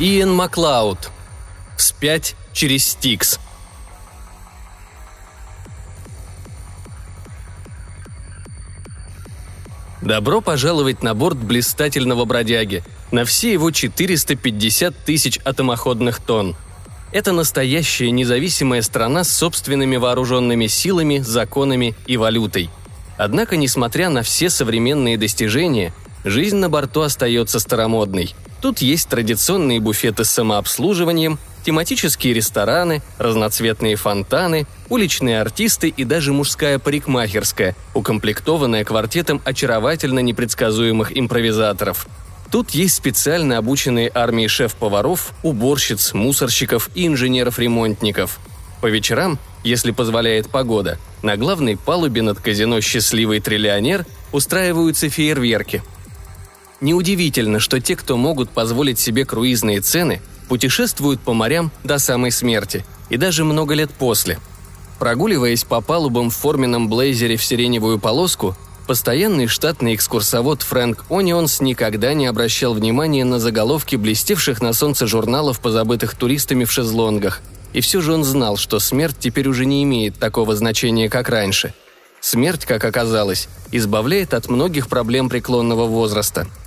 Иэн Маклауд. Вспять через Стикс. Добро пожаловать на борт блистательного бродяги, на все его 450 тысяч атомоходных тонн. Это настоящая независимая страна с собственными вооруженными силами, законами и валютой. Однако, несмотря на все современные достижения, жизнь на борту остается старомодной. Тут есть традиционные буфеты с самообслуживанием, тематические рестораны, разноцветные фонтаны, уличные артисты и даже мужская парикмахерская, укомплектованная квартетом очаровательно непредсказуемых импровизаторов. Тут есть специально обученные армии шеф-поваров, уборщиц, мусорщиков и инженеров-ремонтников. По вечерам, если позволяет погода, на главной палубе над казино «Счастливый триллионер» устраиваются фейерверки. Неудивительно, что те, кто могут позволить себе круизные цены, путешествуют по морям до самой смерти и даже много лет после. Прогуливаясь по палубам в форменном блейзере в сиреневую полоску, постоянный штатный экскурсовод Фрэнк Онионс никогда не обращал внимания на заголовки блестевших на солнце журналов, позабытых туристами в шезлонгах. И все же он знал, что смерть теперь уже не имеет такого значения, как раньше. Смерть, как оказалось, избавляет от многих проблем преклонного возраста –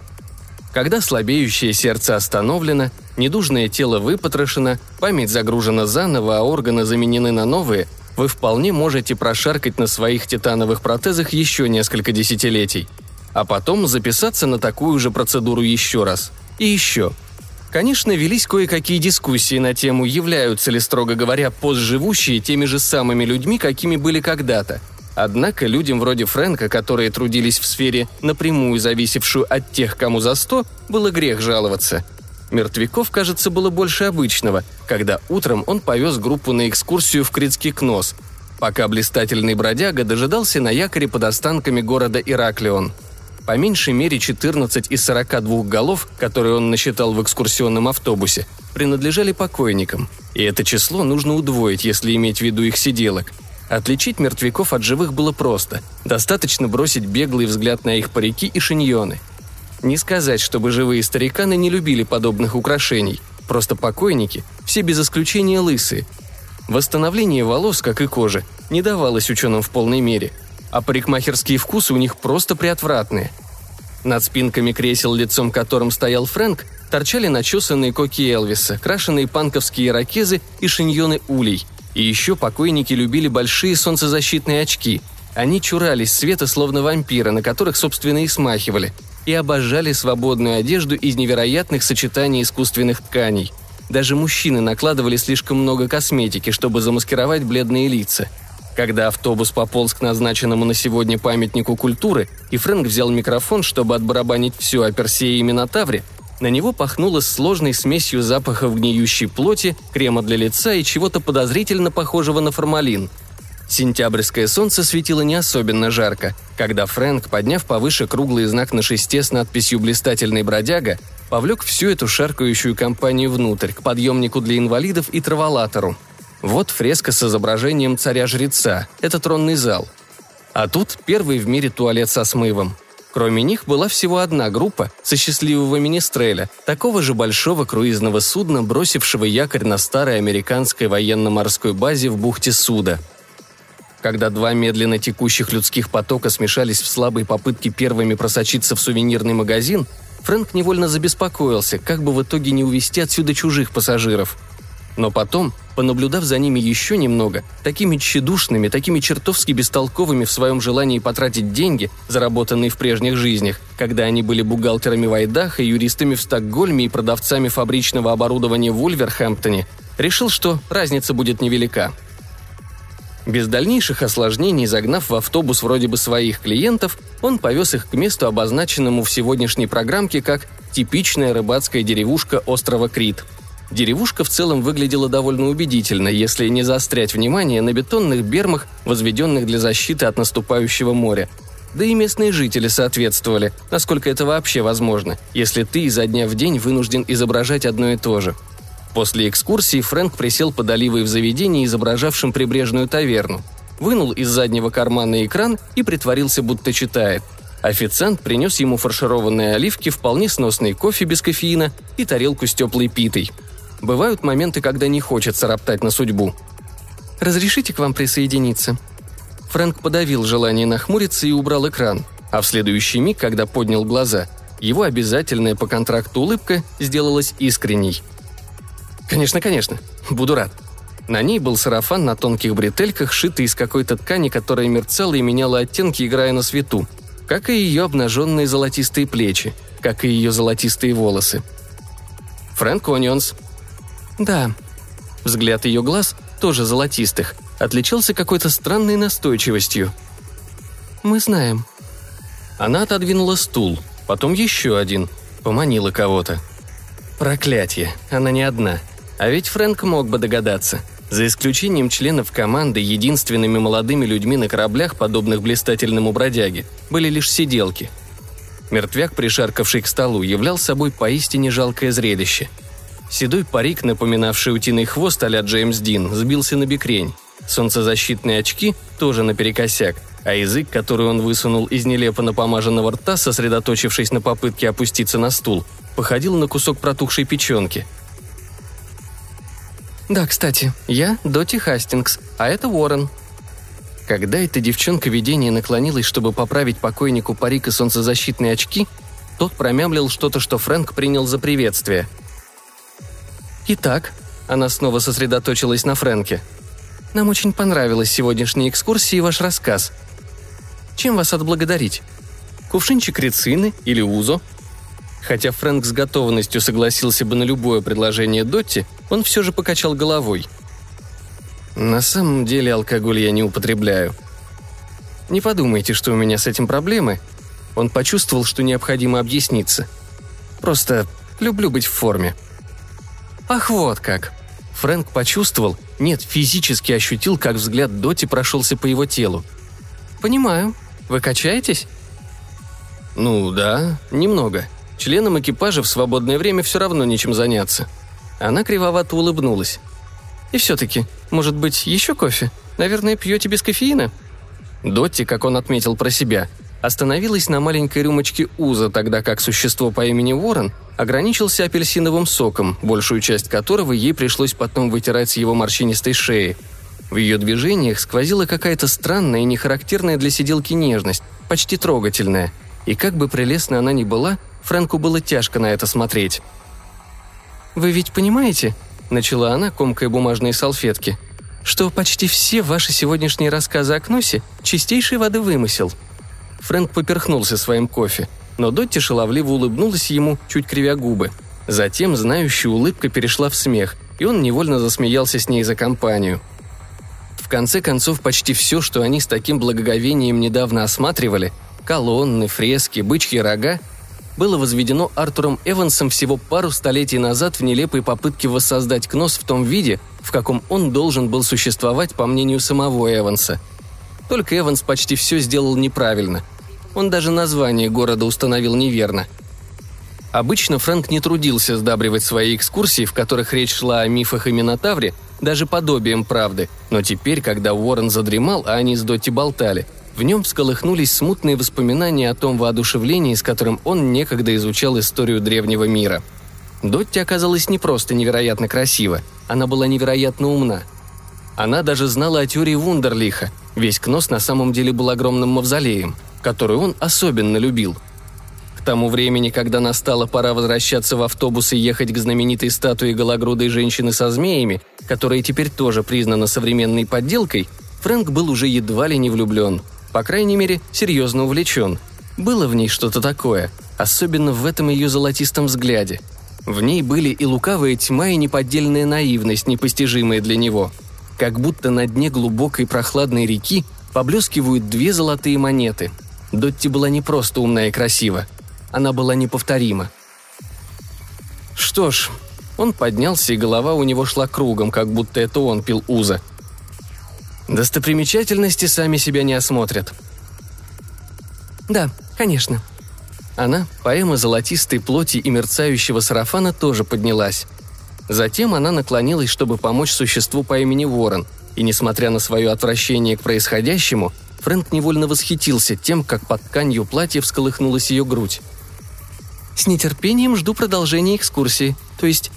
когда слабеющее сердце остановлено, недужное тело выпотрошено, память загружена заново, а органы заменены на новые, вы вполне можете прошаркать на своих титановых протезах еще несколько десятилетий. А потом записаться на такую же процедуру еще раз. И еще. Конечно, велись кое-какие дискуссии на тему, являются ли, строго говоря, постживущие теми же самыми людьми, какими были когда-то – Однако людям вроде Фрэнка, которые трудились в сфере, напрямую зависевшую от тех, кому за сто, было грех жаловаться. Мертвяков, кажется, было больше обычного, когда утром он повез группу на экскурсию в Критский Кнос, пока блистательный бродяга дожидался на якоре под останками города Ираклион. По меньшей мере 14 из 42 голов, которые он насчитал в экскурсионном автобусе, принадлежали покойникам. И это число нужно удвоить, если иметь в виду их сиделок – Отличить мертвяков от живых было просто. Достаточно бросить беглый взгляд на их парики и шиньоны. Не сказать, чтобы живые стариканы не любили подобных украшений. Просто покойники, все без исключения лысые. Восстановление волос, как и кожи, не давалось ученым в полной мере, а парикмахерские вкусы у них просто приотвратные. Над спинками кресел, лицом которым стоял Фрэнк, торчали начесанные коки Элвиса, крашеные панковские ирокезы и шиньоны улей – и еще покойники любили большие солнцезащитные очки. Они чурались света, словно вампиры, на которых, собственно, и смахивали, и обожали свободную одежду из невероятных сочетаний искусственных тканей. Даже мужчины накладывали слишком много косметики, чтобы замаскировать бледные лица. Когда автобус пополз к назначенному на сегодня памятнику культуры, и Фрэнк взял микрофон, чтобы отбарабанить все о Персее и Минотавре, на него пахнуло сложной смесью запахов гниющей плоти, крема для лица и чего-то подозрительно похожего на формалин. Сентябрьское солнце светило не особенно жарко, когда Фрэнк, подняв повыше круглый знак на шесте с надписью «Блистательный бродяга», повлек всю эту шаркающую компанию внутрь, к подъемнику для инвалидов и траволатору. Вот фреска с изображением царя-жреца, это тронный зал. А тут первый в мире туалет со смывом – Кроме них была всего одна группа со счастливого Министреля, такого же большого круизного судна, бросившего якорь на старой американской военно-морской базе в бухте Суда. Когда два медленно текущих людских потока смешались в слабой попытке первыми просочиться в сувенирный магазин, Фрэнк невольно забеспокоился, как бы в итоге не увезти отсюда чужих пассажиров – но потом, понаблюдав за ними еще немного, такими тщедушными, такими чертовски бестолковыми в своем желании потратить деньги, заработанные в прежних жизнях, когда они были бухгалтерами в Айдахо, юристами в Стокгольме и продавцами фабричного оборудования в Вульверхэмптоне, решил, что разница будет невелика. Без дальнейших осложнений, загнав в автобус вроде бы своих клиентов, он повез их к месту, обозначенному в сегодняшней программке как «типичная рыбацкая деревушка острова Крит», Деревушка в целом выглядела довольно убедительно, если не заострять внимание на бетонных бермах, возведенных для защиты от наступающего моря. Да и местные жители соответствовали, насколько это вообще возможно, если ты изо дня в день вынужден изображать одно и то же. После экскурсии Фрэнк присел под оливой в заведении, изображавшем прибрежную таверну. Вынул из заднего кармана экран и притворился, будто читает. Официант принес ему фаршированные оливки, вполне сносный кофе без кофеина и тарелку с теплой питой. Бывают моменты, когда не хочется роптать на судьбу. «Разрешите к вам присоединиться?» Фрэнк подавил желание нахмуриться и убрал экран, а в следующий миг, когда поднял глаза, его обязательная по контракту улыбка сделалась искренней. «Конечно, конечно. Буду рад». На ней был сарафан на тонких бретельках, шитый из какой-то ткани, которая мерцала и меняла оттенки, играя на свету – как и ее обнаженные золотистые плечи, как и ее золотистые волосы. Фрэнк Онионс. Да. Взгляд ее глаз, тоже золотистых, отличался какой-то странной настойчивостью. Мы знаем. Она отодвинула стул, потом еще один, поманила кого-то. Проклятье, она не одна. А ведь Фрэнк мог бы догадаться – за исключением членов команды, единственными молодыми людьми на кораблях, подобных блистательному бродяге, были лишь сиделки. Мертвяк, пришаркавший к столу, являл собой поистине жалкое зрелище. Седой парик, напоминавший утиный хвост а Джеймс Дин, сбился на бекрень. Солнцезащитные очки тоже наперекосяк, а язык, который он высунул из нелепо напомаженного рта, сосредоточившись на попытке опуститься на стул, походил на кусок протухшей печенки – «Да, кстати, я Доти Хастингс, а это Уоррен». Когда эта девчонка видения наклонилась, чтобы поправить покойнику парик и солнцезащитные очки, тот промямлил что-то, что Фрэнк принял за приветствие. «Итак», — она снова сосредоточилась на Фрэнке. «Нам очень понравилась сегодняшняя экскурсия и ваш рассказ. Чем вас отблагодарить? Кувшинчик рецины или узо?» Хотя Фрэнк с готовностью согласился бы на любое предложение Дотти, он все же покачал головой. «На самом деле алкоголь я не употребляю. Не подумайте, что у меня с этим проблемы. Он почувствовал, что необходимо объясниться. Просто люблю быть в форме». «Ах, вот как!» Фрэнк почувствовал, нет, физически ощутил, как взгляд Доти прошелся по его телу. «Понимаю. Вы качаетесь?» «Ну да, немного», Членам экипажа в свободное время все равно нечем заняться. Она кривовато улыбнулась. «И все-таки, может быть, еще кофе? Наверное, пьете без кофеина?» Дотти, как он отметил про себя, остановилась на маленькой рюмочке Уза, тогда как существо по имени Ворон ограничился апельсиновым соком, большую часть которого ей пришлось потом вытирать с его морщинистой шеи. В ее движениях сквозила какая-то странная и нехарактерная для сиделки нежность, почти трогательная. И как бы прелестна она ни была, Фрэнку было тяжко на это смотреть. «Вы ведь понимаете?» – начала она, комкая бумажные салфетки – что почти все ваши сегодняшние рассказы о Кносе – чистейшей воды вымысел. Фрэнк поперхнулся своим кофе, но Дотти шаловливо улыбнулась ему, чуть кривя губы. Затем знающая улыбка перешла в смех, и он невольно засмеялся с ней за компанию. В конце концов, почти все, что они с таким благоговением недавно осматривали – колонны, фрески, бычьи рога было возведено Артуром Эвансом всего пару столетий назад в нелепой попытке воссоздать Кнос в том виде, в каком он должен был существовать по мнению самого Эванса. Только Эванс почти все сделал неправильно. Он даже название города установил неверно. Обычно Фрэнк не трудился сдабривать свои экскурсии, в которых речь шла о мифах и Минотавре, даже подобием правды, но теперь, когда Уоррен задремал, а они с Дотти болтали – в нем всколыхнулись смутные воспоминания о том воодушевлении, с которым он некогда изучал историю древнего мира. Дотти оказалась не просто невероятно красива, она была невероятно умна. Она даже знала о теории Вундерлиха. Весь Кнос на самом деле был огромным мавзолеем, который он особенно любил. К тому времени, когда настала пора возвращаться в автобус и ехать к знаменитой статуе гологрудой женщины со змеями, которая теперь тоже признана современной подделкой, Фрэнк был уже едва ли не влюблен – по крайней мере, серьезно увлечен. Было в ней что-то такое, особенно в этом ее золотистом взгляде. В ней были и лукавая тьма, и неподдельная наивность, непостижимая для него. Как будто на дне глубокой прохладной реки поблескивают две золотые монеты. Дотти была не просто умна и красива. Она была неповторима. Что ж, он поднялся, и голова у него шла кругом, как будто это он пил уза. Достопримечательности сами себя не осмотрят. Да, конечно. Она, поэма золотистой плоти и мерцающего сарафана, тоже поднялась. Затем она наклонилась, чтобы помочь существу по имени Ворон, и, несмотря на свое отвращение к происходящему, Фрэнк невольно восхитился тем, как под тканью платья всколыхнулась ее грудь. «С нетерпением жду продолжения экскурсии. То есть...»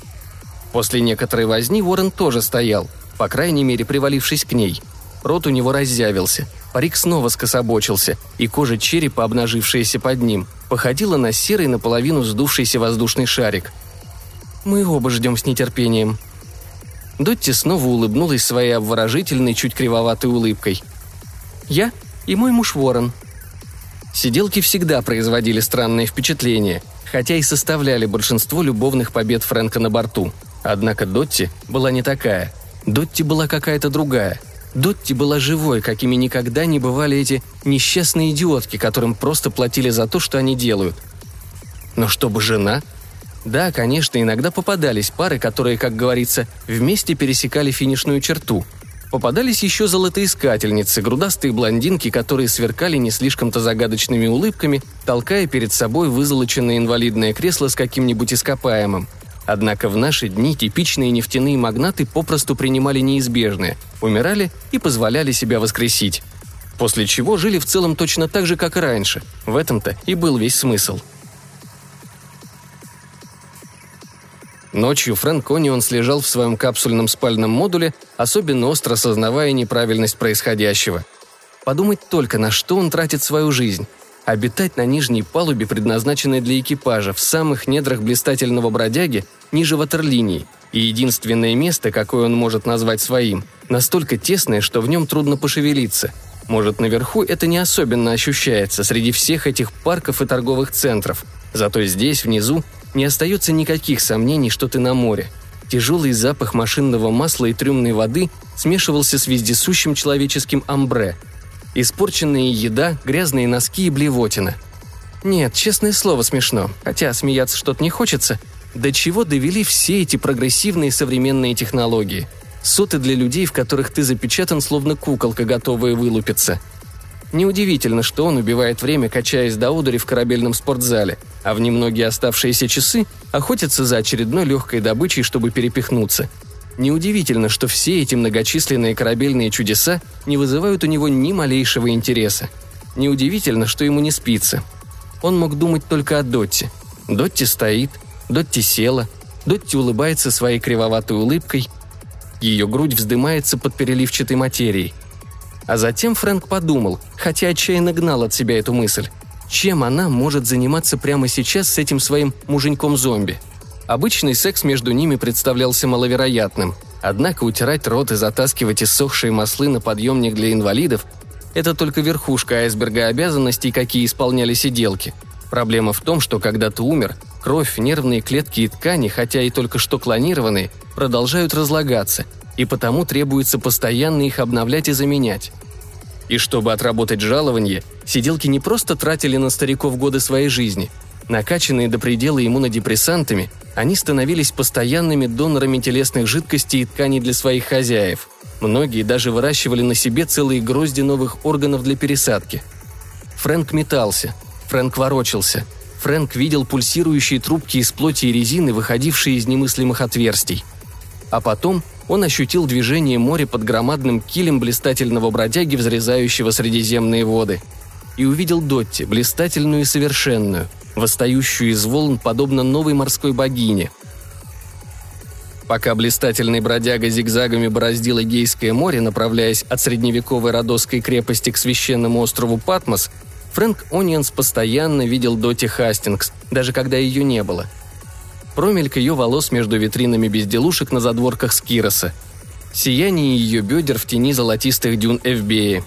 После некоторой возни Ворон тоже стоял, по крайней мере, привалившись к ней. Рот у него разъявился, парик снова скособочился, и кожа черепа, обнажившаяся под ним, походила на серый наполовину сдувшийся воздушный шарик. «Мы оба ждем с нетерпением», Дотти снова улыбнулась своей обворожительной, чуть кривоватой улыбкой. «Я и мой муж Ворон». Сиделки всегда производили странное впечатление, хотя и составляли большинство любовных побед Фрэнка на борту. Однако Дотти была не такая. Дотти была какая-то другая. Дотти была живой, какими никогда не бывали эти несчастные идиотки, которым просто платили за то, что они делают. Но чтобы жена – да, конечно, иногда попадались пары, которые, как говорится, вместе пересекали финишную черту. Попадались еще золотоискательницы, грудастые блондинки, которые сверкали не слишком-то загадочными улыбками, толкая перед собой вызолоченное инвалидное кресло с каким-нибудь ископаемым. Однако в наши дни типичные нефтяные магнаты попросту принимали неизбежное, умирали и позволяли себя воскресить. После чего жили в целом точно так же, как и раньше. В этом-то и был весь смысл – Ночью Фрэнк Онион слежал в своем капсульном спальном модуле, особенно остро сознавая неправильность происходящего. Подумать только, на что он тратит свою жизнь. Обитать на нижней палубе, предназначенной для экипажа, в самых недрах блистательного бродяги, ниже ватерлинии, и единственное место, какое он может назвать своим, настолько тесное, что в нем трудно пошевелиться. Может, наверху это не особенно ощущается среди всех этих парков и торговых центров, зато здесь, внизу, не остается никаких сомнений, что ты на море. Тяжелый запах машинного масла и трюмной воды смешивался с вездесущим человеческим амбре. Испорченная еда, грязные носки и блевотина. Нет, честное слово, смешно. Хотя смеяться что-то не хочется. До чего довели все эти прогрессивные современные технологии? Соты для людей, в которых ты запечатан, словно куколка, готовая вылупиться – Неудивительно, что он убивает время, качаясь до удара в корабельном спортзале, а в немногие оставшиеся часы охотится за очередной легкой добычей, чтобы перепихнуться. Неудивительно, что все эти многочисленные корабельные чудеса не вызывают у него ни малейшего интереса. Неудивительно, что ему не спится. Он мог думать только о Дотте. Дотти стоит, Дотти села, Дотти улыбается своей кривоватой улыбкой. Ее грудь вздымается под переливчатой материей – а затем Фрэнк подумал, хотя отчаянно гнал от себя эту мысль, чем она может заниматься прямо сейчас с этим своим муженьком-зомби. Обычный секс между ними представлялся маловероятным, однако утирать рот и затаскивать иссохшие маслы на подъемник для инвалидов – это только верхушка айсберга обязанностей, какие исполняли сиделки. Проблема в том, что когда ты умер, кровь, нервные клетки и ткани, хотя и только что клонированные, продолжают разлагаться, и потому требуется постоянно их обновлять и заменять. И чтобы отработать жалование, сиделки не просто тратили на стариков годы своей жизни. Накачанные до предела иммунодепрессантами, они становились постоянными донорами телесных жидкостей и тканей для своих хозяев. Многие даже выращивали на себе целые грозди новых органов для пересадки. Фрэнк метался, Фрэнк ворочался. Фрэнк видел пульсирующие трубки из плоти и резины, выходившие из немыслимых отверстий. А потом он ощутил движение моря под громадным килем блистательного бродяги, взрезающего средиземные воды. И увидел Дотти, блистательную и совершенную, восстающую из волн, подобно новой морской богине. Пока блистательный бродяга зигзагами бороздил Эгейское море, направляясь от средневековой Родосской крепости к священному острову Патмос, Фрэнк Ониенс постоянно видел Доти Хастингс, даже когда ее не было – промельк ее волос между витринами безделушек на задворках Скироса, сияние ее бедер в тени золотистых дюн Эвбеи.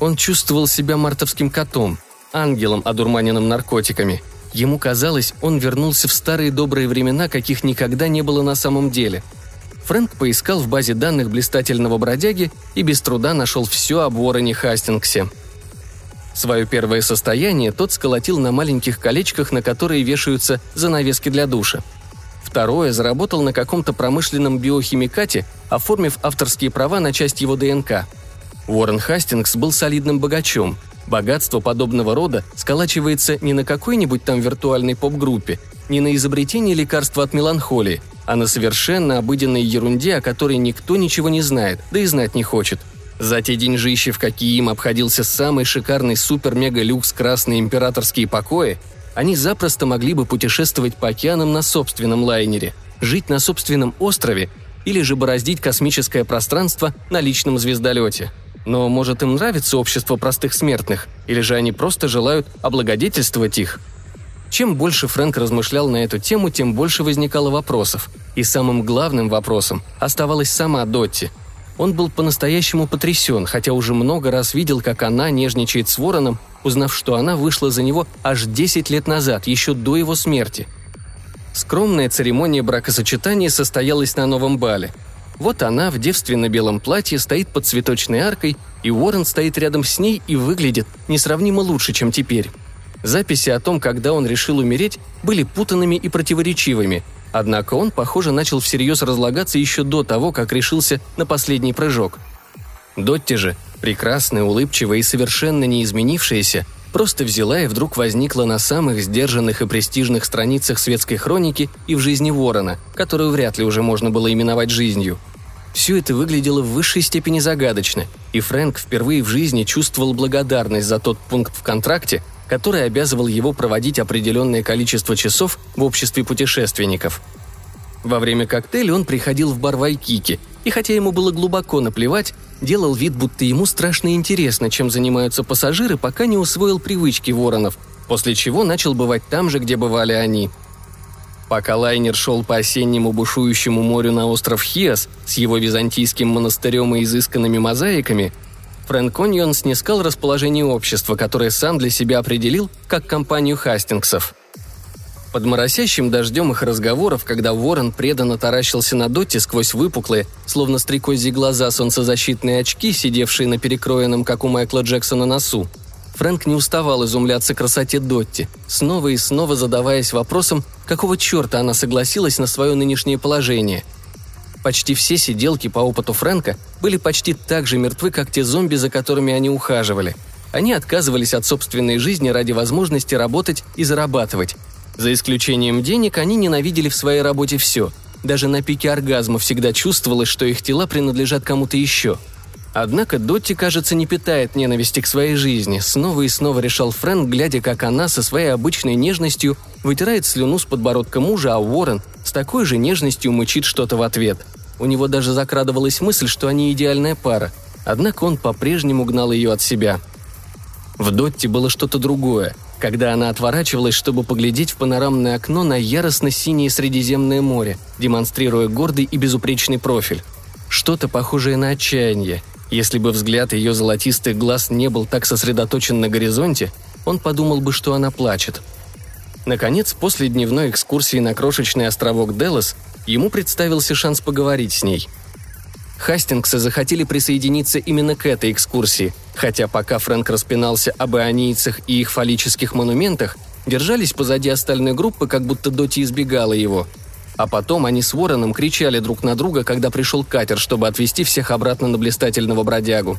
Он чувствовал себя мартовским котом, ангелом, одурманенным наркотиками. Ему казалось, он вернулся в старые добрые времена, каких никогда не было на самом деле. Фрэнк поискал в базе данных блистательного бродяги и без труда нашел все об Уоррене Хастингсе – Свое первое состояние тот сколотил на маленьких колечках, на которые вешаются занавески для душа. Второе заработал на каком-то промышленном биохимикате, оформив авторские права на часть его ДНК. Уоррен Хастингс был солидным богачом. Богатство подобного рода сколачивается не на какой-нибудь там виртуальной поп-группе, не на изобретении лекарства от меланхолии, а на совершенно обыденной ерунде, о которой никто ничего не знает, да и знать не хочет – За те деньжищи, в какие им обходился самый шикарный супер-мега-люкс красные императорские покои, они запросто могли бы путешествовать по океанам на собственном лайнере, жить на собственном острове или же бороздить космическое пространство на личном звездолете. Но, может, им нравится общество простых смертных, или же они просто желают облагодетельствовать их – чем больше Фрэнк размышлял на эту тему, тем больше возникало вопросов. И самым главным вопросом оставалась сама Дотти. Он был по-настоящему потрясен, хотя уже много раз видел, как она нежничает с Вороном, узнав, что она вышла за него аж 10 лет назад, еще до его смерти. Скромная церемония бракосочетания состоялась на новом бале. Вот она в девственно-белом платье стоит под цветочной аркой, и Уоррен стоит рядом с ней и выглядит несравнимо лучше, чем теперь. Записи о том, когда он решил умереть, были путанными и противоречивыми, однако он, похоже, начал всерьез разлагаться еще до того, как решился на последний прыжок. Дотти же, прекрасная, улыбчивая и совершенно не изменившаяся, просто взяла и вдруг возникла на самых сдержанных и престижных страницах светской хроники и в жизни Ворона, которую вряд ли уже можно было именовать жизнью. Все это выглядело в высшей степени загадочно, и Фрэнк впервые в жизни чувствовал благодарность за тот пункт в контракте, который обязывал его проводить определенное количество часов в обществе путешественников. Во время коктейля он приходил в бар Вайкики, и хотя ему было глубоко наплевать, делал вид, будто ему страшно интересно, чем занимаются пассажиры, пока не усвоил привычки воронов, после чего начал бывать там же, где бывали они. Пока лайнер шел по осеннему бушующему морю на остров Хиас с его византийским монастырем и изысканными мозаиками – Фрэнк Оньон снискал расположение общества, которое сам для себя определил как компанию Хастингсов. Под моросящим дождем их разговоров, когда Ворон преданно таращился на Дотти сквозь выпуклые, словно стрекозьи глаза солнцезащитные очки, сидевшие на перекроенном, как у Майкла Джексона, носу, Фрэнк не уставал изумляться красоте Дотти, снова и снова задаваясь вопросом, какого черта она согласилась на свое нынешнее положение – Почти все сиделки по опыту Фрэнка были почти так же мертвы, как те зомби, за которыми они ухаживали. Они отказывались от собственной жизни ради возможности работать и зарабатывать. За исключением денег, они ненавидели в своей работе все. Даже на пике оргазма всегда чувствовалось, что их тела принадлежат кому-то еще. Однако Дотти, кажется, не питает ненависти к своей жизни. Снова и снова решал Фрэнк, глядя, как она со своей обычной нежностью вытирает слюну с подбородка мужа, а Уоррен с такой же нежностью мычит что-то в ответ – у него даже закрадывалась мысль, что они идеальная пара, однако он по-прежнему гнал ее от себя. В Дотте было что-то другое, когда она отворачивалась, чтобы поглядеть в панорамное окно на яростно-синее Средиземное море, демонстрируя гордый и безупречный профиль. Что-то похожее на отчаяние. Если бы взгляд ее золотистых глаз не был так сосредоточен на горизонте, он подумал бы, что она плачет. Наконец, после дневной экскурсии на крошечный островок Делос, ему представился шанс поговорить с ней. Хастингсы захотели присоединиться именно к этой экскурсии, хотя пока Фрэнк распинался об ионийцах и их фаллических монументах, держались позади остальной группы, как будто Доти избегала его. А потом они с Вороном кричали друг на друга, когда пришел катер, чтобы отвезти всех обратно на блистательного бродягу.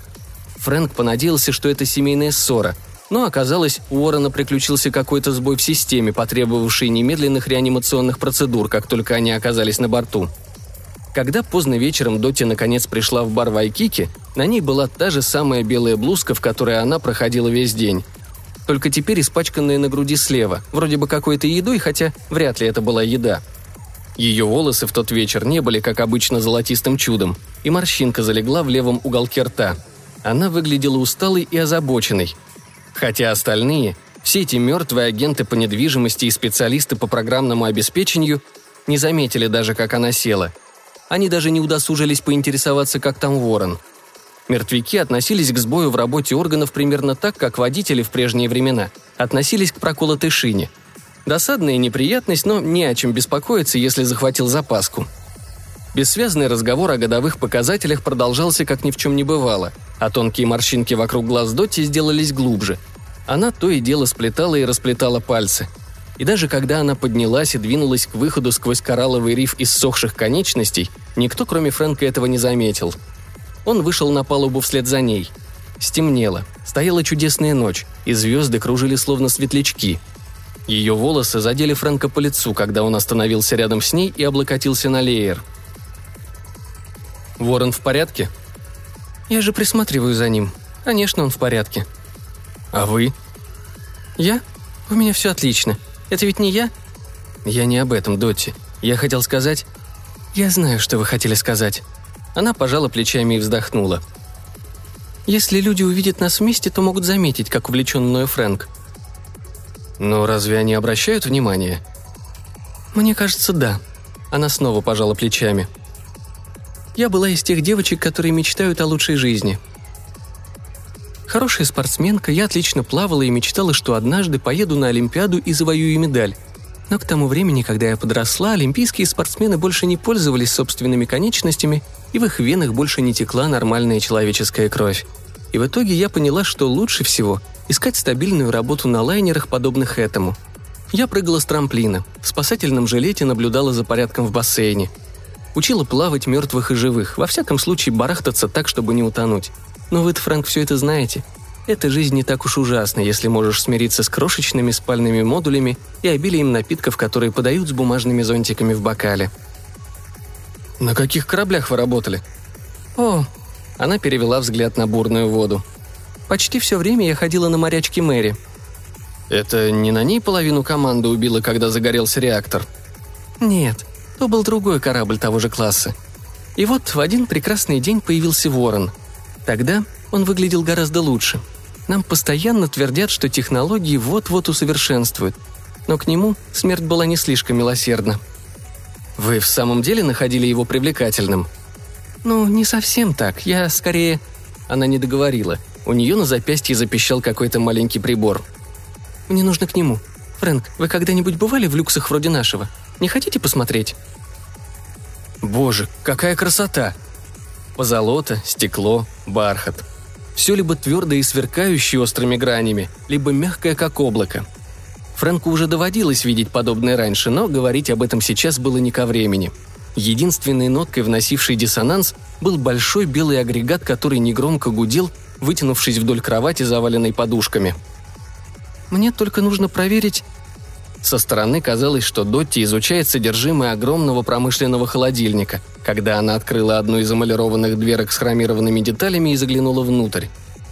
Фрэнк понадеялся, что это семейная ссора – но оказалось, у Уоррена приключился какой-то сбой в системе, потребовавший немедленных реанимационных процедур, как только они оказались на борту. Когда поздно вечером Доти наконец пришла в бар Вайкики, на ней была та же самая белая блузка, в которой она проходила весь день. Только теперь испачканная на груди слева, вроде бы какой-то едой, хотя вряд ли это была еда. Ее волосы в тот вечер не были, как обычно, золотистым чудом, и морщинка залегла в левом уголке рта. Она выглядела усталой и озабоченной, Хотя остальные, все эти мертвые агенты по недвижимости и специалисты по программному обеспечению, не заметили даже, как она села. Они даже не удосужились поинтересоваться, как там ворон. Мертвяки относились к сбою в работе органов примерно так, как водители в прежние времена относились к проколотой шине. Досадная неприятность, но не о чем беспокоиться, если захватил запаску. Бессвязный разговор о годовых показателях продолжался, как ни в чем не бывало – а тонкие морщинки вокруг глаз Дотти сделались глубже. Она то и дело сплетала и расплетала пальцы. И даже когда она поднялась и двинулась к выходу сквозь коралловый риф из сохших конечностей, никто, кроме Фрэнка, этого не заметил. Он вышел на палубу вслед за ней. Стемнело, стояла чудесная ночь, и звезды кружили словно светлячки. Ее волосы задели Фрэнка по лицу, когда он остановился рядом с ней и облокотился на леер. «Ворон в порядке?» Я же присматриваю за ним. Конечно, он в порядке. А вы? Я? У меня все отлично. Это ведь не я? Я не об этом, Дотти. Я хотел сказать... Я знаю, что вы хотели сказать. Она пожала плечами и вздохнула. Если люди увидят нас вместе, то могут заметить, как увлечен мною Фрэнк. Но разве они обращают внимание? Мне кажется, да. Она снова пожала плечами. Я была из тех девочек, которые мечтают о лучшей жизни. Хорошая спортсменка, я отлично плавала и мечтала, что однажды поеду на Олимпиаду и завоюю медаль. Но к тому времени, когда я подросла, олимпийские спортсмены больше не пользовались собственными конечностями, и в их венах больше не текла нормальная человеческая кровь. И в итоге я поняла, что лучше всего искать стабильную работу на лайнерах, подобных этому. Я прыгала с трамплина, в спасательном жилете наблюдала за порядком в бассейне. Учила плавать мертвых и живых, во всяком случае барахтаться так, чтобы не утонуть. Но вы-то, Фрэнк, все это знаете – эта жизнь не так уж ужасна, если можешь смириться с крошечными спальными модулями и обилием напитков, которые подают с бумажными зонтиками в бокале. «На каких кораблях вы работали?» «О!» Она перевела взгляд на бурную воду. «Почти все время я ходила на морячке Мэри». «Это не на ней половину команды убило, когда загорелся реактор?» «Нет, то был другой корабль того же класса. И вот в один прекрасный день появился Ворон. Тогда он выглядел гораздо лучше – нам постоянно твердят, что технологии вот-вот усовершенствуют, но к нему смерть была не слишком милосердна. Вы в самом деле находили его привлекательным? Ну, не совсем так. Я скорее... Она не договорила. У нее на запястье запищал какой-то маленький прибор. Мне нужно к нему. Фрэнк, вы когда-нибудь бывали в люксах вроде нашего? Не хотите посмотреть? Боже, какая красота! Позолота, стекло, бархат – все либо твердое и сверкающее острыми гранями, либо мягкое, как облако. Фрэнку уже доводилось видеть подобное раньше, но говорить об этом сейчас было не ко времени. Единственной ноткой, вносившей диссонанс, был большой белый агрегат, который негромко гудел, вытянувшись вдоль кровати, заваленной подушками. «Мне только нужно проверить...» Со стороны казалось, что Дотти изучает содержимое огромного промышленного холодильника, когда она открыла одну из эмалированных дверок с хромированными деталями и заглянула внутрь.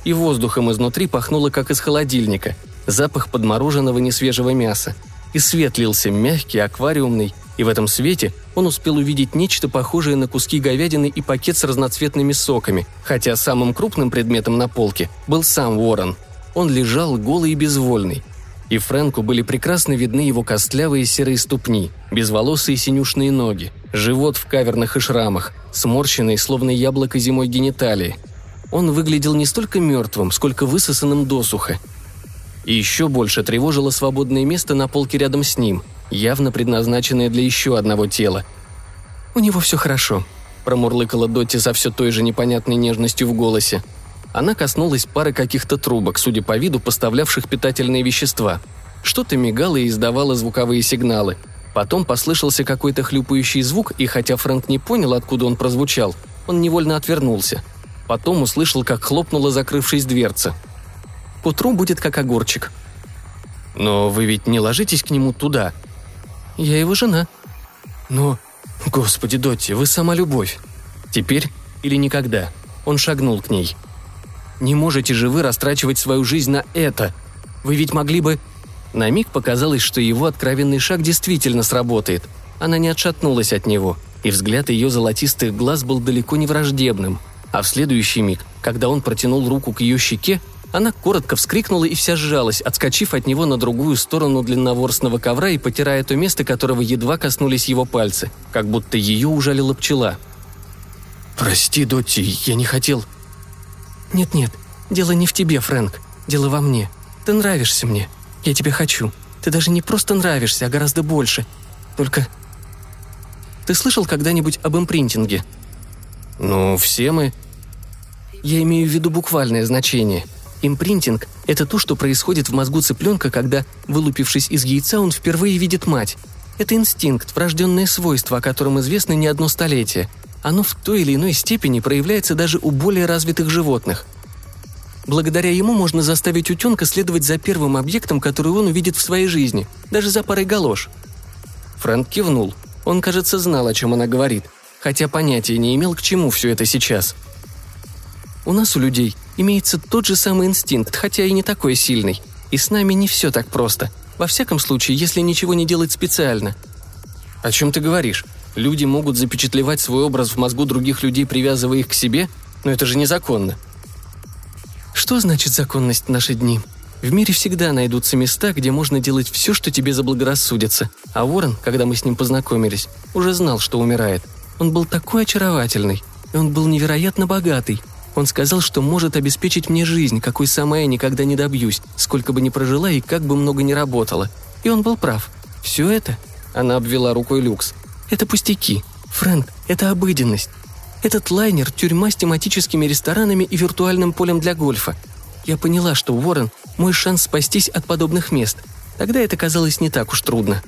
И воздухом изнутри пахнуло, как из холодильника, запах подмороженного несвежего мяса. И свет лился мягкий, аквариумный, и в этом свете он успел увидеть нечто похожее на куски говядины и пакет с разноцветными соками, хотя самым крупным предметом на полке был сам Ворон. Он лежал голый и безвольный, и Фрэнку были прекрасно видны его костлявые серые ступни, безволосые синюшные ноги, живот в кавернах и шрамах, сморщенные, словно яблоко зимой гениталии. Он выглядел не столько мертвым, сколько высосанным досуха. И еще больше тревожило свободное место на полке рядом с ним, явно предназначенное для еще одного тела. «У него все хорошо», – промурлыкала Дотти со все той же непонятной нежностью в голосе – она коснулась пары каких-то трубок, судя по виду, поставлявших питательные вещества. Что-то мигало и издавало звуковые сигналы. Потом послышался какой-то хлюпающий звук, и хотя Фрэнк не понял, откуда он прозвучал, он невольно отвернулся. Потом услышал, как хлопнула закрывшись дверца. «К утру будет как огурчик». «Но вы ведь не ложитесь к нему туда?» «Я его жена». «Но... Господи, Дотти, вы сама любовь. Теперь или никогда?» Он шагнул к ней – не можете же вы растрачивать свою жизнь на это. Вы ведь могли бы...» На миг показалось, что его откровенный шаг действительно сработает. Она не отшатнулась от него, и взгляд ее золотистых глаз был далеко не враждебным. А в следующий миг, когда он протянул руку к ее щеке, она коротко вскрикнула и вся сжалась, отскочив от него на другую сторону длинноворстного ковра и потирая то место, которого едва коснулись его пальцы, как будто ее ужалила пчела. «Прости, Дотти, я не хотел...» «Нет-нет, дело не в тебе, Фрэнк. Дело во мне. Ты нравишься мне. Я тебя хочу. Ты даже не просто нравишься, а гораздо больше. Только... Ты слышал когда-нибудь об импринтинге?» «Ну, все мы...» Я имею в виду буквальное значение. Импринтинг – это то, что происходит в мозгу цыпленка, когда, вылупившись из яйца, он впервые видит мать. Это инстинкт, врожденное свойство, о котором известно не одно столетие – оно в той или иной степени проявляется даже у более развитых животных. Благодаря ему можно заставить утенка следовать за первым объектом, который он увидит в своей жизни, даже за парой галош. Фрэнк кивнул. Он, кажется, знал, о чем она говорит, хотя понятия не имел, к чему все это сейчас. У нас, у людей, имеется тот же самый инстинкт, хотя и не такой сильный. И с нами не все так просто. Во всяком случае, если ничего не делать специально. О чем ты говоришь? Люди могут запечатлевать свой образ в мозгу других людей, привязывая их к себе? Но это же незаконно. Что значит законность в наши дни? В мире всегда найдутся места, где можно делать все, что тебе заблагорассудится. А Уоррен, когда мы с ним познакомились, уже знал, что умирает. Он был такой очаровательный, и он был невероятно богатый. Он сказал, что может обеспечить мне жизнь, какой сама я никогда не добьюсь, сколько бы ни прожила и как бы много ни работала. И он был прав. Все это, она обвела рукой люкс, это пустяки. Фрэнк, это обыденность. Этот лайнер – тюрьма с тематическими ресторанами и виртуальным полем для гольфа. Я поняла, что Уоррен – мой шанс спастись от подобных мест. Тогда это казалось не так уж трудно.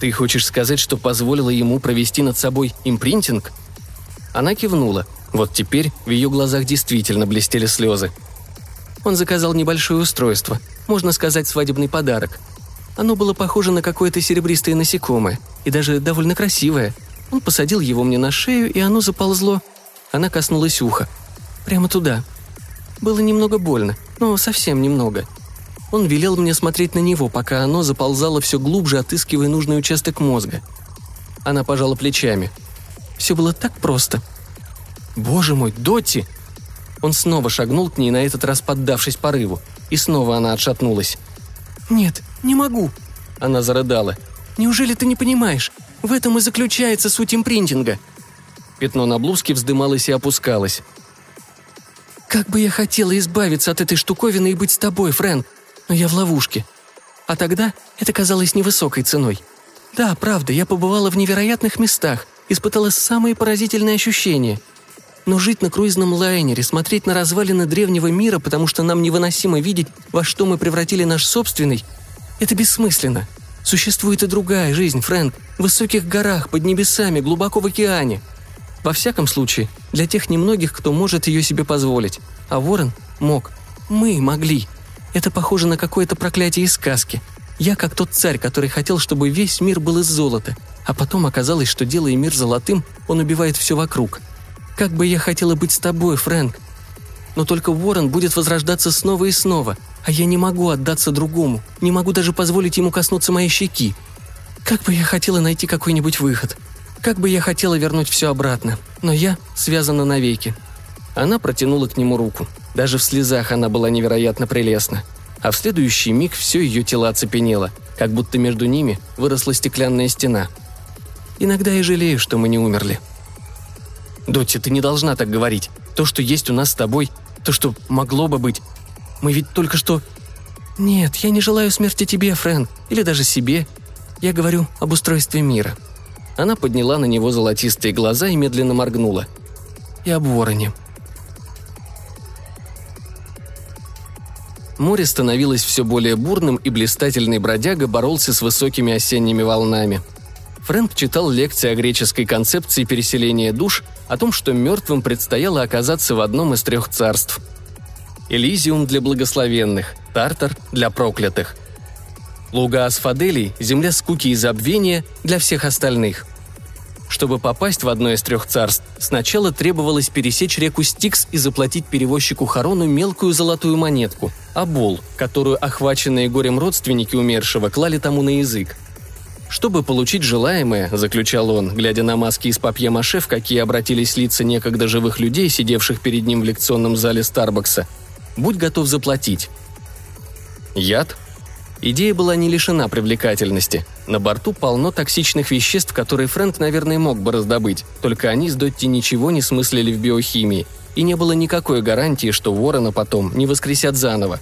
«Ты хочешь сказать, что позволила ему провести над собой импринтинг?» Она кивнула. Вот теперь в ее глазах действительно блестели слезы. Он заказал небольшое устройство, можно сказать, свадебный подарок. Оно было похоже на какое-то серебристое насекомое, и даже довольно красивое – он посадил его мне на шею, и оно заползло. Она коснулась уха. Прямо туда. Было немного больно, но совсем немного. Он велел мне смотреть на него, пока оно заползало все глубже, отыскивая нужный участок мозга. Она пожала плечами. Все было так просто. «Боже мой, Дотти!» Он снова шагнул к ней, на этот раз поддавшись порыву. И снова она отшатнулась. «Нет, не могу!» Она зарыдала. «Неужели ты не понимаешь? В этом и заключается суть импринтинга». Пятно на блузке вздымалось и опускалось. «Как бы я хотела избавиться от этой штуковины и быть с тобой, Фрэнк, но я в ловушке. А тогда это казалось невысокой ценой. Да, правда, я побывала в невероятных местах, испытала самые поразительные ощущения. Но жить на круизном лайнере, смотреть на развалины древнего мира, потому что нам невыносимо видеть, во что мы превратили наш собственный, это бессмысленно. Существует и другая жизнь, Фрэнк, в высоких горах, под небесами, глубоко в океане. Во всяком случае, для тех немногих, кто может ее себе позволить. А Ворон мог. Мы могли. Это похоже на какое-то проклятие из сказки. Я как тот царь, который хотел, чтобы весь мир был из золота, а потом оказалось, что делая мир золотым, он убивает все вокруг. Как бы я хотела быть с тобой, Фрэнк. Но только Ворон будет возрождаться снова и снова, а я не могу отдаться другому, не могу даже позволить ему коснуться моей щеки. Как бы я хотела найти какой-нибудь выход. Как бы я хотела вернуть все обратно, но я связана навеки. Она протянула к нему руку. Даже в слезах она была невероятно прелестна. А в следующий миг все ее тело оцепенело, как будто между ними выросла стеклянная стена. Иногда я жалею, что мы не умерли. Дотти, ты не должна так говорить. То, что есть у нас с тобой, то, что могло бы быть, мы ведь только что...» «Нет, я не желаю смерти тебе, Фрэнк, или даже себе. Я говорю об устройстве мира». Она подняла на него золотистые глаза и медленно моргнула. «И об вороне». Море становилось все более бурным, и блистательный бродяга боролся с высокими осенними волнами. Фрэнк читал лекции о греческой концепции переселения душ, о том, что мертвым предстояло оказаться в одном из трех царств – Элизиум для благословенных, Тартар для проклятых. Луга Асфаделий – земля скуки и забвения для всех остальных. Чтобы попасть в одно из трех царств, сначала требовалось пересечь реку Стикс и заплатить перевозчику Харону мелкую золотую монетку – абол, которую охваченные горем родственники умершего клали тому на язык. Чтобы получить желаемое, заключал он, глядя на маски из папье-маше, в какие обратились лица некогда живых людей, сидевших перед ним в лекционном зале Старбакса – Будь готов заплатить. Яд? Идея была не лишена привлекательности. На борту полно токсичных веществ, которые Фрэнк, наверное, мог бы раздобыть, только они с Дотти ничего не смыслили в биохимии, и не было никакой гарантии, что ворона потом не воскресят заново.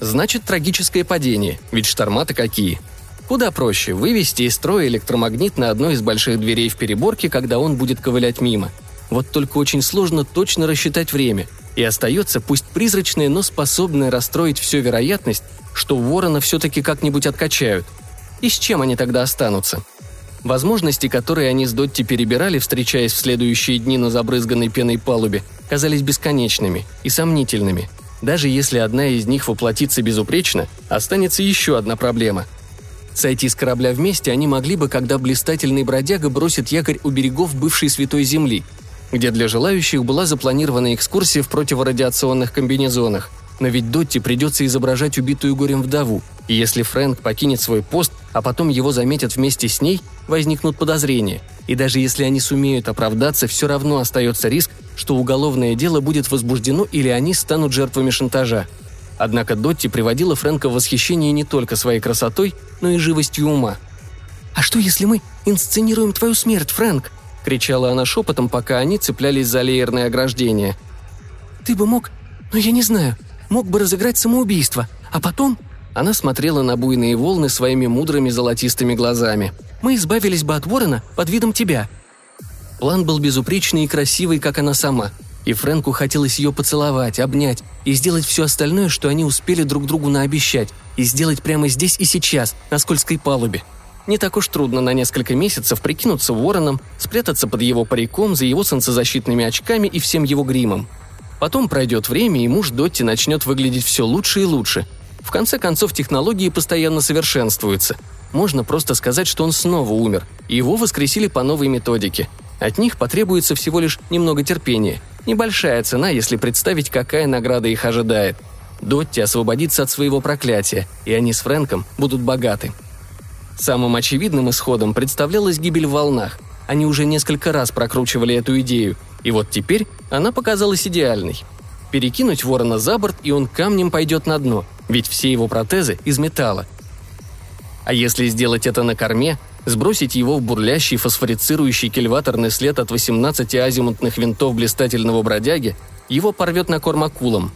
Значит, трагическое падение, ведь шторма-то какие. Куда проще вывести из строя электромагнит на одной из больших дверей в переборке, когда он будет ковылять мимо. Вот только очень сложно точно рассчитать время – и остается пусть призрачная, но способная расстроить всю вероятность, что ворона все-таки как-нибудь откачают. И с чем они тогда останутся? Возможности, которые они с Дотти перебирали, встречаясь в следующие дни на забрызганной пеной палубе, казались бесконечными и сомнительными. Даже если одна из них воплотится безупречно, останется еще одна проблема. Сойти с корабля вместе они могли бы, когда блистательный бродяга бросит якорь у берегов бывшей Святой Земли – где для желающих была запланирована экскурсия в противорадиационных комбинезонах. Но ведь Дотти придется изображать убитую горем вдову, и если Фрэнк покинет свой пост, а потом его заметят вместе с ней, возникнут подозрения. И даже если они сумеют оправдаться, все равно остается риск, что уголовное дело будет возбуждено или они станут жертвами шантажа. Однако Дотти приводила Фрэнка в восхищение не только своей красотой, но и живостью ума. «А что, если мы инсценируем твою смерть, Фрэнк?» – кричала она шепотом, пока они цеплялись за леерное ограждение. «Ты бы мог, но я не знаю, мог бы разыграть самоубийство, а потом она смотрела на буйные волны своими мудрыми золотистыми глазами. «Мы избавились бы от ворона под видом тебя». План был безупречный и красивый, как она сама. И Фрэнку хотелось ее поцеловать, обнять и сделать все остальное, что они успели друг другу наобещать, и сделать прямо здесь и сейчас, на скользкой палубе. Не так уж трудно на несколько месяцев прикинуться вороном, спрятаться под его париком, за его солнцезащитными очками и всем его гримом. Потом пройдет время, и муж Дотти начнет выглядеть все лучше и лучше – в конце концов, технологии постоянно совершенствуются. Можно просто сказать, что он снова умер, и его воскресили по новой методике. От них потребуется всего лишь немного терпения. Небольшая цена, если представить, какая награда их ожидает. Дотти освободится от своего проклятия, и они с Фрэнком будут богаты. Самым очевидным исходом представлялась гибель в волнах. Они уже несколько раз прокручивали эту идею, и вот теперь она показалась идеальной. Перекинуть ворона за борт, и он камнем пойдет на дно – ведь все его протезы из металла. А если сделать это на корме, сбросить его в бурлящий фосфорицирующий кильваторный след от 18 азимутных винтов блистательного бродяги, его порвет на корм акулам.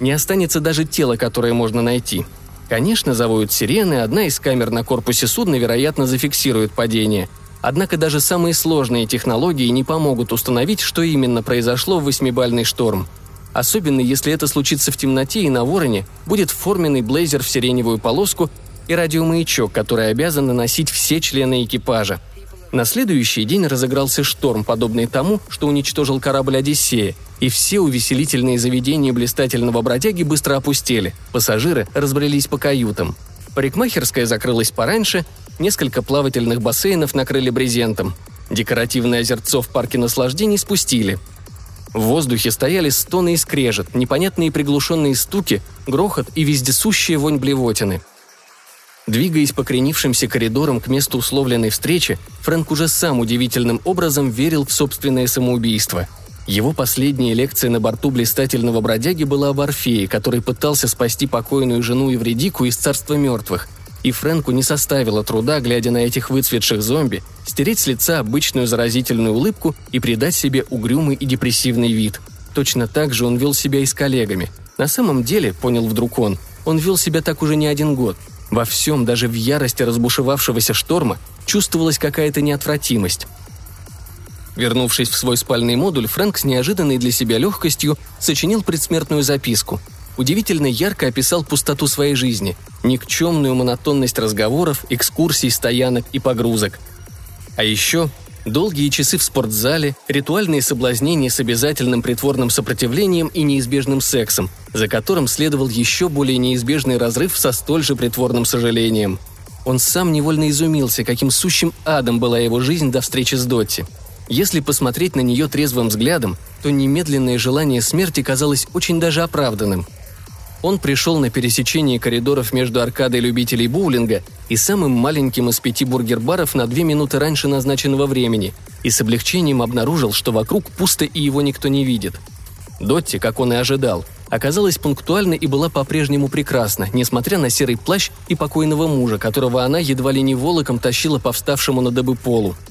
Не останется даже тела, которое можно найти. Конечно, завоют сирены, одна из камер на корпусе судна, вероятно, зафиксирует падение. Однако даже самые сложные технологии не помогут установить, что именно произошло в восьмибальный шторм – особенно если это случится в темноте и на вороне будет форменный блейзер в сиреневую полоску и радиомаячок, который обязаны носить все члены экипажа. На следующий день разыгрался шторм, подобный тому, что уничтожил корабль «Одиссея», и все увеселительные заведения блистательного бродяги быстро опустели, пассажиры разбрелись по каютам. Парикмахерская закрылась пораньше, несколько плавательных бассейнов накрыли брезентом. Декоративное озерцо в парке наслаждений спустили – в воздухе стояли стоны и скрежет, непонятные приглушенные стуки, грохот и вездесущая вонь блевотины. Двигаясь по кренившимся коридорам к месту условленной встречи, Фрэнк уже сам удивительным образом верил в собственное самоубийство. Его последняя лекция на борту блистательного бродяги была об Орфее, который пытался спасти покойную жену Евредику из царства мертвых, и Фрэнку не составило труда, глядя на этих выцветших зомби, стереть с лица обычную заразительную улыбку и придать себе угрюмый и депрессивный вид. Точно так же он вел себя и с коллегами. На самом деле, понял вдруг он, он вел себя так уже не один год. Во всем, даже в ярости разбушевавшегося шторма, чувствовалась какая-то неотвратимость. Вернувшись в свой спальный модуль, Фрэнк с неожиданной для себя легкостью сочинил предсмертную записку – удивительно ярко описал пустоту своей жизни, никчемную монотонность разговоров, экскурсий, стоянок и погрузок. А еще долгие часы в спортзале, ритуальные соблазнения с обязательным притворным сопротивлением и неизбежным сексом, за которым следовал еще более неизбежный разрыв со столь же притворным сожалением. Он сам невольно изумился, каким сущим адом была его жизнь до встречи с Дотти. Если посмотреть на нее трезвым взглядом, то немедленное желание смерти казалось очень даже оправданным – он пришел на пересечении коридоров между аркадой любителей боулинга и самым маленьким из пяти бургер-баров на две минуты раньше назначенного времени и с облегчением обнаружил, что вокруг пусто и его никто не видит. Дотти, как он и ожидал, оказалась пунктуальна и была по-прежнему прекрасна, несмотря на серый плащ и покойного мужа, которого она едва ли не волоком тащила по вставшему на дыбы полу –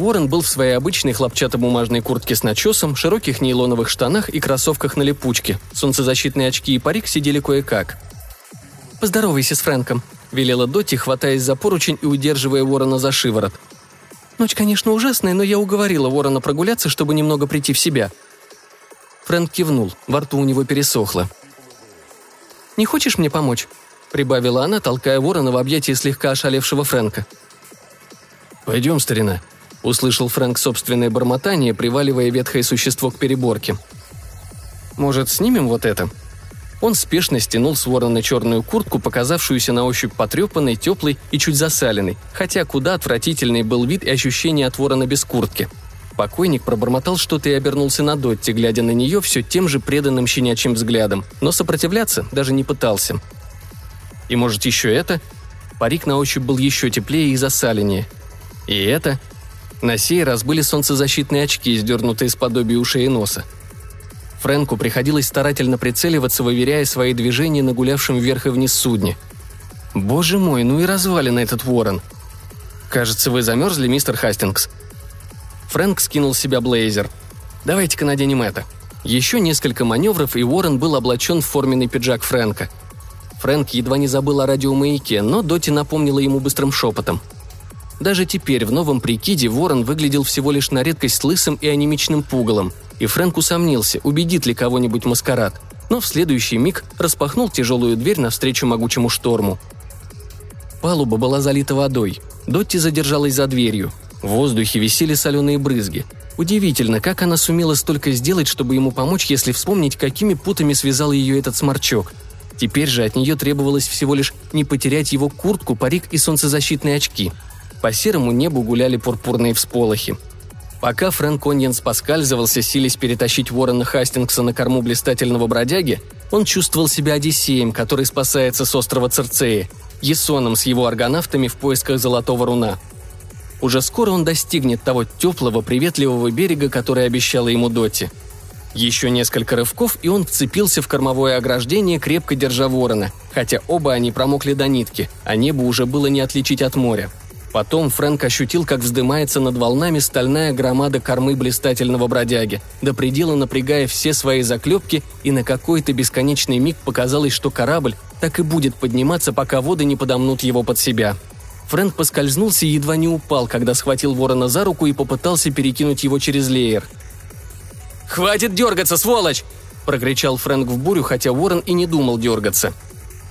Уоррен был в своей обычной хлопчатобумажной куртке с начесом, широких нейлоновых штанах и кроссовках на липучке. Солнцезащитные очки и парик сидели кое-как. «Поздоровайся с Фрэнком», – велела Дотти, хватаясь за поручень и удерживая Уоррена за шиворот. «Ночь, конечно, ужасная, но я уговорила Уоррена прогуляться, чтобы немного прийти в себя». Фрэнк кивнул, во рту у него пересохло. «Не хочешь мне помочь?» – прибавила она, толкая Ворона в объятия слегка ошалевшего Фрэнка. «Пойдем, старина», – услышал Фрэнк собственное бормотание, приваливая ветхое существо к переборке. «Может, снимем вот это?» Он спешно стянул с ворона черную куртку, показавшуюся на ощупь потрепанной, теплой и чуть засаленной, хотя куда отвратительный был вид и ощущение от ворона без куртки. покойник пробормотал что-то и обернулся на Дотти, глядя на нее все тем же преданным щенячьим взглядом, но сопротивляться даже не пытался. И может еще это? Парик на ощупь был еще теплее и засаленнее. И это? На сей раз были солнцезащитные очки, сдернутые с подобия ушей и носа. Фрэнку приходилось старательно прицеливаться, выверяя свои движения на гулявшем вверх и вниз судне. «Боже мой, ну и развалин этот ворон!» «Кажется, вы замерзли, мистер Хастингс?» Фрэнк скинул с себя блейзер. «Давайте-ка наденем это». Еще несколько маневров, и Уоррен был облачен в форменный пиджак Фрэнка. Фрэнк едва не забыл о радиомаяке, но Доти напомнила ему быстрым шепотом. Даже теперь в новом прикиде Ворон выглядел всего лишь на редкость лысым и анемичным пугалом, и Фрэнк усомнился, убедит ли кого-нибудь маскарад, но в следующий миг распахнул тяжелую дверь навстречу могучему шторму. Палуба была залита водой. Дотти задержалась за дверью. В воздухе висели соленые брызги. Удивительно, как она сумела столько сделать, чтобы ему помочь, если вспомнить, какими путами связал ее этот сморчок. Теперь же от нее требовалось всего лишь не потерять его куртку, парик и солнцезащитные очки. По серому небу гуляли пурпурные всполохи. Пока Фрэнк Оньенс поскальзывался, силясь перетащить Ворона Хастингса на корму блистательного бродяги, он чувствовал себя Одиссеем, который спасается с острова Церцеи, Есоном с его аргонавтами в поисках Золотого Руна – уже скоро он достигнет того теплого, приветливого берега, который обещала ему Доти. Еще несколько рывков, и он вцепился в кормовое ограждение, крепко держа ворона, хотя оба они промокли до нитки, а небо уже было не отличить от моря. Потом Фрэнк ощутил, как вздымается над волнами стальная громада кормы блистательного бродяги, до предела напрягая все свои заклепки, и на какой-то бесконечный миг показалось, что корабль так и будет подниматься, пока воды не подомнут его под себя – Фрэнк поскользнулся и едва не упал, когда схватил ворона за руку и попытался перекинуть его через леер. «Хватит дергаться, сволочь!» – прокричал Фрэнк в бурю, хотя ворон и не думал дергаться.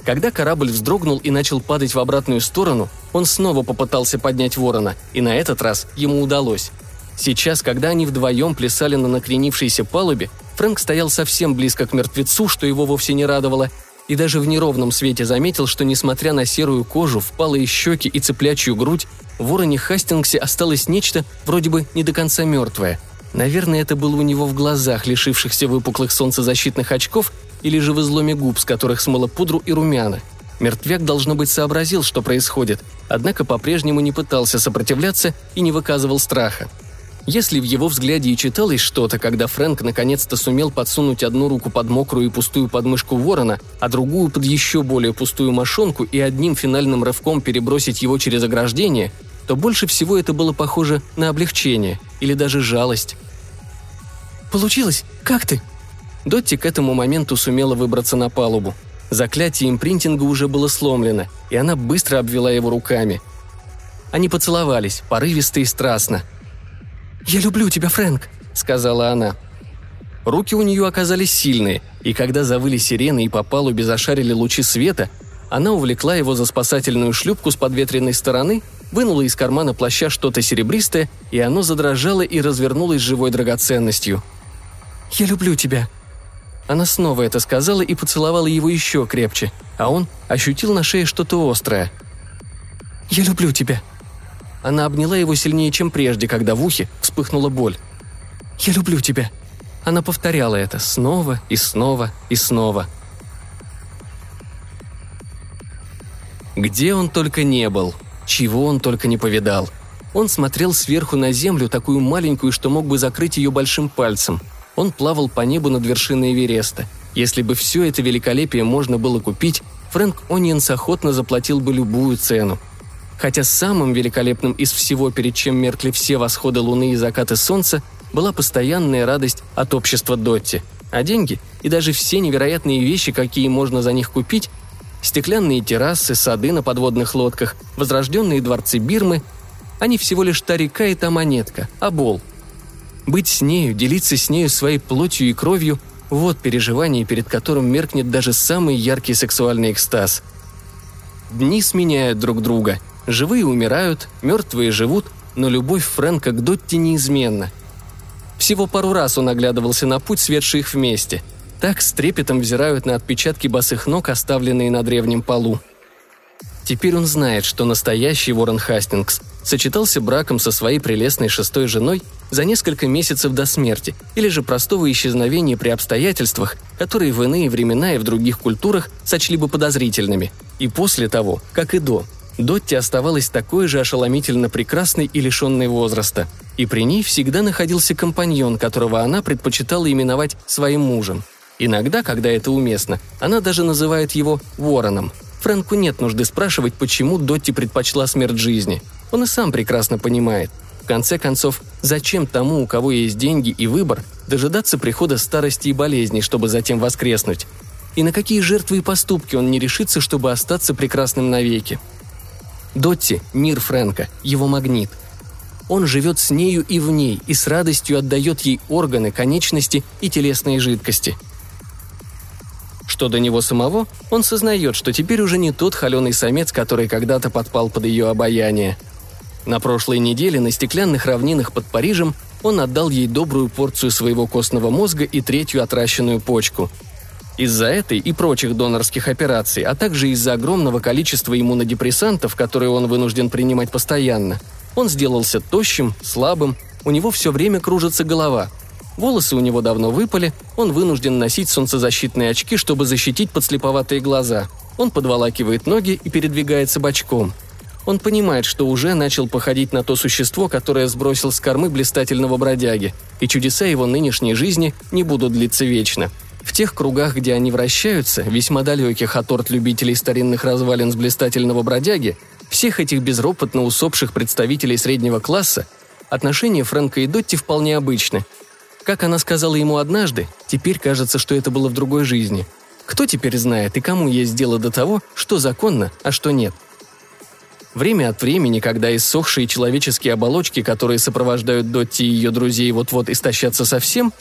Когда корабль вздрогнул и начал падать в обратную сторону, он снова попытался поднять ворона, и на этот раз ему удалось. Сейчас, когда они вдвоем плясали на накренившейся палубе, Фрэнк стоял совсем близко к мертвецу, что его вовсе не радовало, и даже в неровном свете заметил, что, несмотря на серую кожу, впалые щеки и цыплячью грудь, в вороне Хастингсе осталось нечто вроде бы не до конца мертвое. Наверное, это было у него в глазах, лишившихся выпуклых солнцезащитных очков, или же в изломе губ, с которых смыло пудру и румяна. Мертвяк, должно быть, сообразил, что происходит, однако по-прежнему не пытался сопротивляться и не выказывал страха. Если в его взгляде и читалось что-то, когда Фрэнк наконец-то сумел подсунуть одну руку под мокрую и пустую подмышку ворона, а другую под еще более пустую мошонку и одним финальным рывком перебросить его через ограждение, то больше всего это было похоже на облегчение или даже жалость. «Получилось? Как ты?» Дотти к этому моменту сумела выбраться на палубу. Заклятие импринтинга уже было сломлено, и она быстро обвела его руками. Они поцеловались, порывисто и страстно – «Я люблю тебя, Фрэнк», — сказала она. Руки у нее оказались сильные, и когда завыли сирены и по палубе зашарили лучи света, она увлекла его за спасательную шлюпку с подветренной стороны, вынула из кармана плаща что-то серебристое, и оно задрожало и развернулось живой драгоценностью. «Я люблю тебя», она снова это сказала и поцеловала его еще крепче, а он ощутил на шее что-то острое. «Я люблю тебя», она обняла его сильнее, чем прежде, когда в ухе вспыхнула боль. «Я люблю тебя». Она повторяла это снова и снова и снова. Где он только не был, чего он только не повидал. Он смотрел сверху на землю, такую маленькую, что мог бы закрыть ее большим пальцем. Он плавал по небу над вершиной Эвереста. Если бы все это великолепие можно было купить, Фрэнк Ониенс охотно заплатил бы любую цену – хотя самым великолепным из всего, перед чем меркли все восходы луны и закаты солнца, была постоянная радость от общества Дотти. А деньги и даже все невероятные вещи, какие можно за них купить, стеклянные террасы, сады на подводных лодках, возрожденные дворцы Бирмы, они всего лишь та река и та монетка, обол. Быть с нею, делиться с нею своей плотью и кровью – вот переживание, перед которым меркнет даже самый яркий сексуальный экстаз. Дни сменяют друг друга – Живые умирают, мертвые живут, но любовь Фрэнка к Дотти неизменна. Всего пару раз он оглядывался на путь, светший их вместе. Так с трепетом взирают на отпечатки босых ног, оставленные на древнем полу. Теперь он знает, что настоящий Уоррен Хастингс сочетался браком со своей прелестной шестой женой за несколько месяцев до смерти или же простого исчезновения при обстоятельствах, которые в иные времена и в других культурах сочли бы подозрительными, и после того, как и до. Дотти оставалась такой же ошеломительно прекрасной и лишенной возраста, и при ней всегда находился компаньон, которого она предпочитала именовать своим мужем. Иногда, когда это уместно, она даже называет его Вороном – Фрэнку нет нужды спрашивать, почему Дотти предпочла смерть жизни. Он и сам прекрасно понимает. В конце концов, зачем тому, у кого есть деньги и выбор, дожидаться прихода старости и болезней, чтобы затем воскреснуть? И на какие жертвы и поступки он не решится, чтобы остаться прекрасным навеки? Дотти – мир Фрэнка, его магнит. Он живет с нею и в ней, и с радостью отдает ей органы, конечности и телесные жидкости – что до него самого, он сознает, что теперь уже не тот холеный самец, который когда-то подпал под ее обаяние. На прошлой неделе на стеклянных равнинах под Парижем он отдал ей добрую порцию своего костного мозга и третью отращенную почку. Из-за этой и прочих донорских операций, а также из-за огромного количества иммунодепрессантов, которые он вынужден принимать постоянно, он сделался тощим, слабым, у него все время кружится голова – Волосы у него давно выпали, он вынужден носить солнцезащитные очки, чтобы защитить подслеповатые глаза. Он подволакивает ноги и передвигается бочком. Он понимает, что уже начал походить на то существо, которое сбросил с кормы блистательного бродяги, и чудеса его нынешней жизни не будут длиться вечно. В тех кругах, где они вращаются, весьма далеких от орд любителей старинных развалин с блистательного бродяги, всех этих безропотно усопших представителей среднего класса, отношения Фрэнка и Дотти вполне обычны – как она сказала ему однажды, теперь кажется, что это было в другой жизни. Кто теперь знает и кому есть дело до того, что законно, а что нет? Время от времени, когда иссохшие человеческие оболочки, которые сопровождают Дотти и ее друзей, вот-вот истощатся совсем,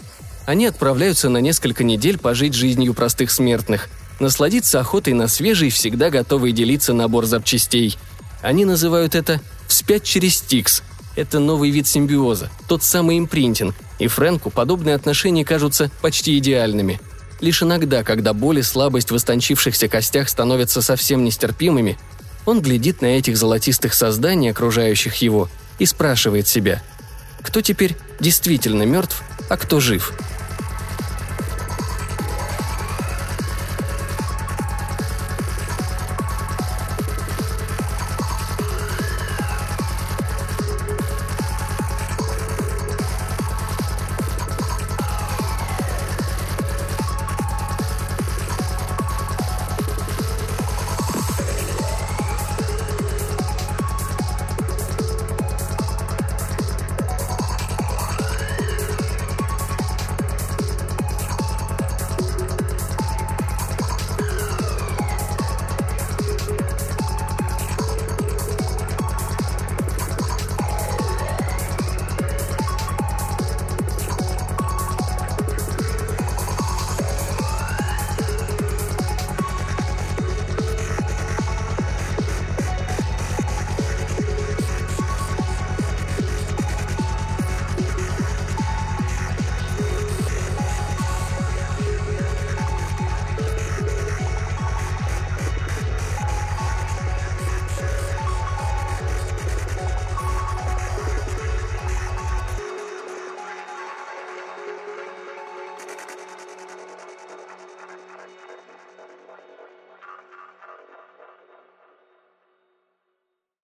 они отправляются на несколько недель пожить жизнью простых смертных, насладиться охотой на свежий, всегда готовый делиться набор запчастей. Они называют это «вспять через Стикс», это новый вид симбиоза, тот самый импринтинг, и Фрэнку подобные отношения кажутся почти идеальными. Лишь иногда, когда боль и слабость в истончившихся костях становятся совсем нестерпимыми, он глядит на этих золотистых созданий, окружающих его, и спрашивает себя, кто теперь действительно мертв, а кто жив –